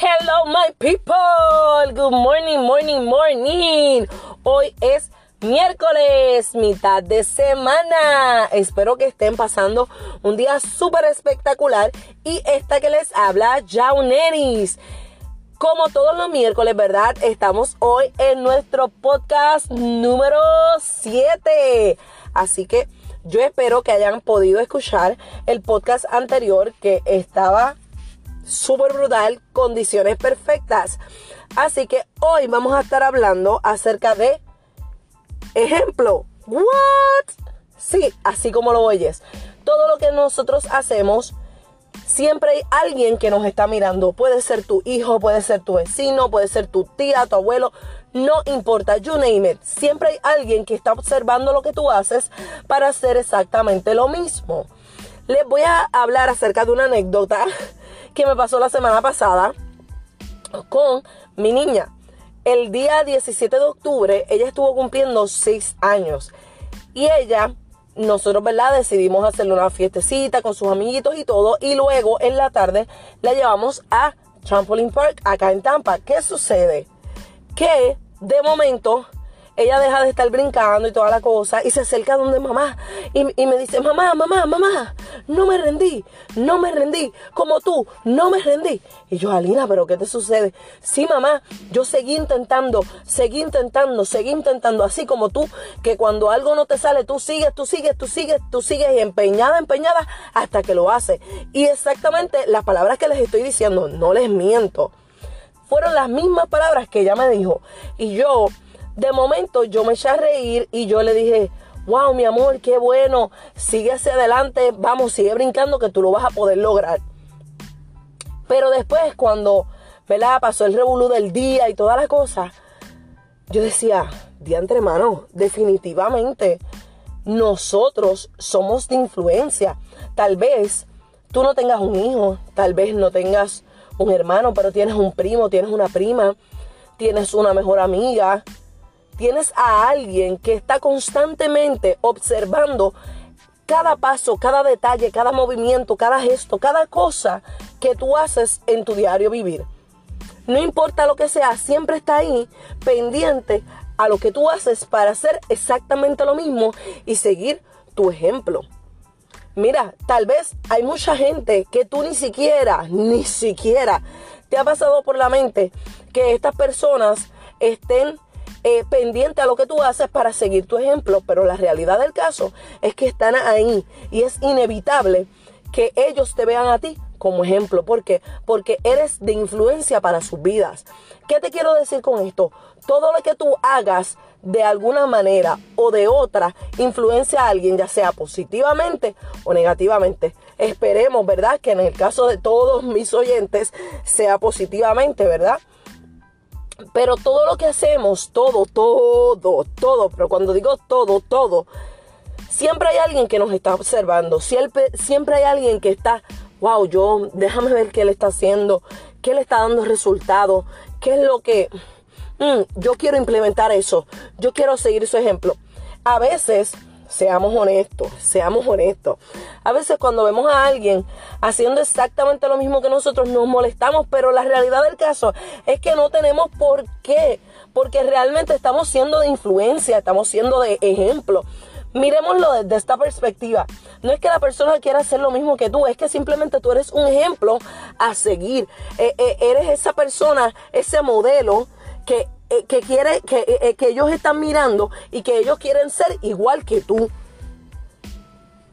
Hello, my people. Good morning, morning, morning. Hoy es miércoles, mitad de semana. Espero que estén pasando un día súper espectacular. Y esta que les habla, Jauneris. Como todos los miércoles, ¿verdad? Estamos hoy en nuestro podcast número 7. Así que yo espero que hayan podido escuchar el podcast anterior que estaba súper brutal, condiciones perfectas. Así que hoy vamos a estar hablando acerca de ejemplo. ¿What? Sí, así como lo oyes. Todo lo que nosotros hacemos, siempre hay alguien que nos está mirando. Puede ser tu hijo, puede ser tu vecino, puede ser tu tía, tu abuelo. No importa, you name it. Siempre hay alguien que está observando lo que tú haces para hacer exactamente lo mismo. Les voy a hablar acerca de una anécdota que me pasó la semana pasada con mi niña. El día 17 de octubre ella estuvo cumpliendo 6 años y ella, nosotros, ¿verdad? Decidimos hacerle una fiestecita con sus amiguitos y todo y luego en la tarde la llevamos a Trampoline Park acá en Tampa. ¿Qué sucede? Que de momento ella deja de estar brincando y toda la cosa y se acerca donde mamá y, me dice, mamá, mamá, mamá, no me rendí, no me rendí, como tú, no me rendí. Y yo, Alina, pero ¿qué te sucede? Sí, mamá, yo seguí intentando, seguí intentando, seguí intentando, así como tú, que cuando algo no te sale, tú sigues, tú sigues, tú sigues, tú sigues y empeñada, empeñada hasta que lo haces. Y exactamente las palabras que les estoy diciendo, no les miento. Fueron las mismas palabras que ella me dijo. Y yo de momento yo me eché a reír y yo le dije, wow, mi amor, qué bueno, sigue hacia adelante, vamos, sigue brincando que tú lo vas a poder lograr. Pero después cuando, ¿verdad? Pasó el revolú del día y toda la cosa, yo decía, diantre hermano, definitivamente nosotros somos de influencia. Tal vez tú no tengas un hijo, tal vez no tengas un hermano, pero tienes un primo, tienes una prima, tienes una mejor amiga, tienes a alguien que está constantemente observando cada paso, cada detalle, cada movimiento, cada gesto, cada cosa que tú haces en tu diario vivir. No importa lo que sea, siempre está ahí pendiente a lo que tú haces para hacer exactamente lo mismo y seguir tu ejemplo. Mira, tal vez hay mucha gente que tú ni siquiera, ni siquiera te ha pasado por la mente que estas personas estén eh, pendiente a lo que tú haces para seguir tu ejemplo, pero la realidad del caso es que están ahí y es inevitable que ellos te vean a ti como ejemplo. ¿Por qué? Porque eres de influencia para sus vidas. ¿Qué te quiero decir con esto? Todo lo que tú hagas de alguna manera o de otra influencia a alguien, ya sea positivamente o negativamente. Esperemos, ¿verdad? Que en el caso de todos mis oyentes sea positivamente, ¿verdad? Pero todo lo que hacemos, todo, todo, todo, pero cuando digo todo, todo, siempre hay alguien que nos está observando. Siempre, siempre hay alguien que está, wow, yo, déjame ver qué le está haciendo, qué le está dando resultado, qué es lo que... Mm, yo quiero implementar eso, yo quiero seguir su ejemplo. A veces Seamos honestos, seamos honestos. A veces cuando vemos a alguien haciendo exactamente lo mismo que nosotros nos molestamos, pero la realidad del caso es que no tenemos por qué, porque realmente estamos siendo de influencia, estamos siendo de ejemplo. Miremoslo desde esta perspectiva. No es que la persona quiera hacer lo mismo que tú, es que simplemente tú eres un ejemplo a seguir. Eh, eh, eres esa persona, ese modelo que que quiere que, eh, eh, que ellos están mirando y que ellos quieren ser igual que tú.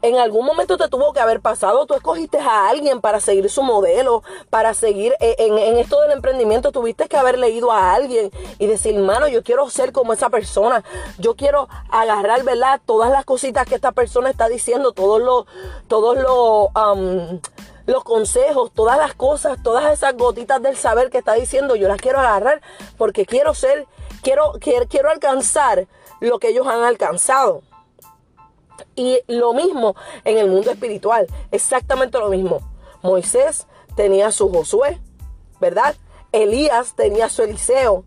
En algún momento te tuvo que haber pasado, tú escogiste a alguien para seguir su modelo, para seguir en, en, esto del emprendimiento, tuviste que haber leído a alguien y decir, mano, yo quiero ser como esa persona, yo quiero agarrar, ¿verdad? Todas las cositas que esta persona está diciendo, todos los, todos los, los consejos, todas las cosas, todas esas gotitas del saber que está diciendo, yo las quiero agarrar porque quiero ser, quiero, quiero, quiero alcanzar lo que ellos han alcanzado. Y lo mismo en el mundo espiritual, exactamente lo mismo. Moisés tenía su Josué, ¿verdad? Elías tenía su Eliseo.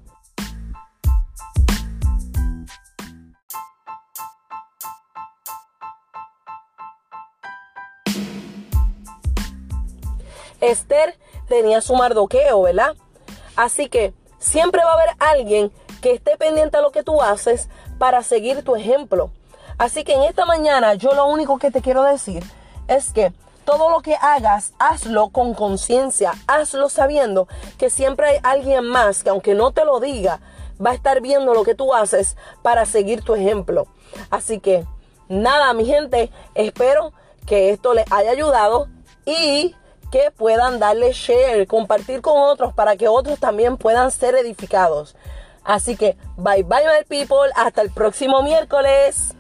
Esther tenía su mardoqueo, ¿verdad? Así que siempre va a haber alguien que esté pendiente a lo que tú haces para seguir tu ejemplo. Así que en esta mañana yo lo único que te quiero decir es que todo lo que hagas, hazlo con conciencia, hazlo sabiendo que siempre hay alguien más que aunque no te lo diga, va a estar viendo lo que tú haces para seguir tu ejemplo. Así que nada, mi gente, espero que esto les haya ayudado y que puedan darle share, compartir con otros para que otros también puedan ser edificados. Así que bye bye my people, hasta el próximo miércoles.